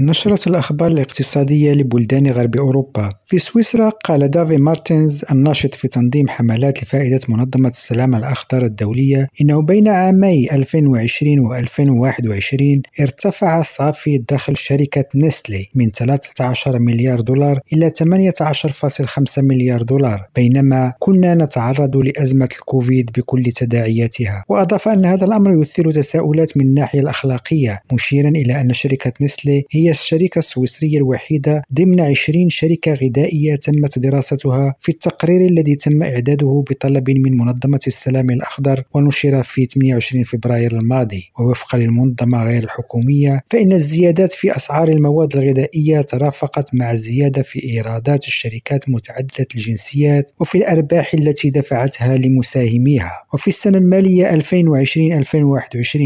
نشرة الأخبار الاقتصادية لبلدان غرب أوروبا. في سويسرا قال دافي مارتنز الناشط في تنظيم حملات لفائدة منظمة السلام الأخضر الدولية إنه بين عامي 2020 و 2021 ارتفع صافي دخل شركة نسلي من 13 مليار دولار إلى 18.5 مليار دولار بينما كنا نتعرض لأزمة الكوفيد بكل تداعياتها. وأضاف أن هذا الأمر يثير تساؤلات من الناحية الأخلاقية مشيرا إلى أن شركة نسلي الشركة السويسرية الوحيدة ضمن 20 شركة غذائية تمت دراستها في التقرير الذي تم إعداده بطلب من منظمة السلام الأخضر ونشر في 28 فبراير الماضي. ووفقا للمنظمة غير الحكومية فإن الزيادات في أسعار المواد الغذائية ترافقت مع الزيادة في إيرادات الشركات متعددة الجنسيات وفي الأرباح التي دفعتها لمساهميها. وفي السنة المالية 2020-2021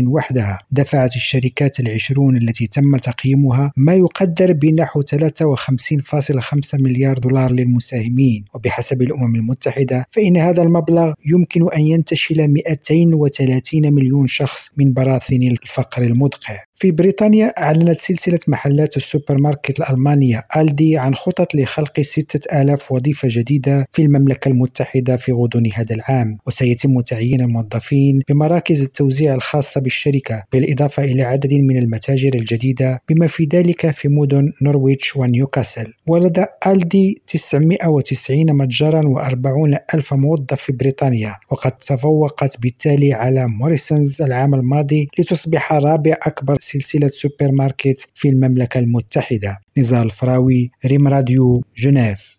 وحدها دفعت الشركات العشرون التي تم تقييمها ما يقدر بنحو 53.5 مليار دولار للمساهمين. وبحسب الأمم المتحدة فإن هذا المبلغ يمكن أن ينتشل 230 مليون شخص من براثن الفقر المدقع. في بريطانيا أعلنت سلسلة محلات السوبر ماركت الألمانية ألدي عن خطط لخلق 6000 وظيفة جديدة في المملكة المتحدة في غضون هذا العام. وسيتم تعيين الموظفين بمراكز التوزيع الخاصة بالشركة بالإضافة إلى عدد من المتاجر الجديدة بما في ذلك في مدن نورويتش ونيوكاسل. ولدى ألدي 990 متجرا و40 ألف موظف في بريطانيا وقد تفوقت بالتالي على موريسونز العام الماضي لتصبح رابع أكبر سلسلة سوبر ماركت في المملكة المتحدة. نزار الفراوي ريم راديو جنيف.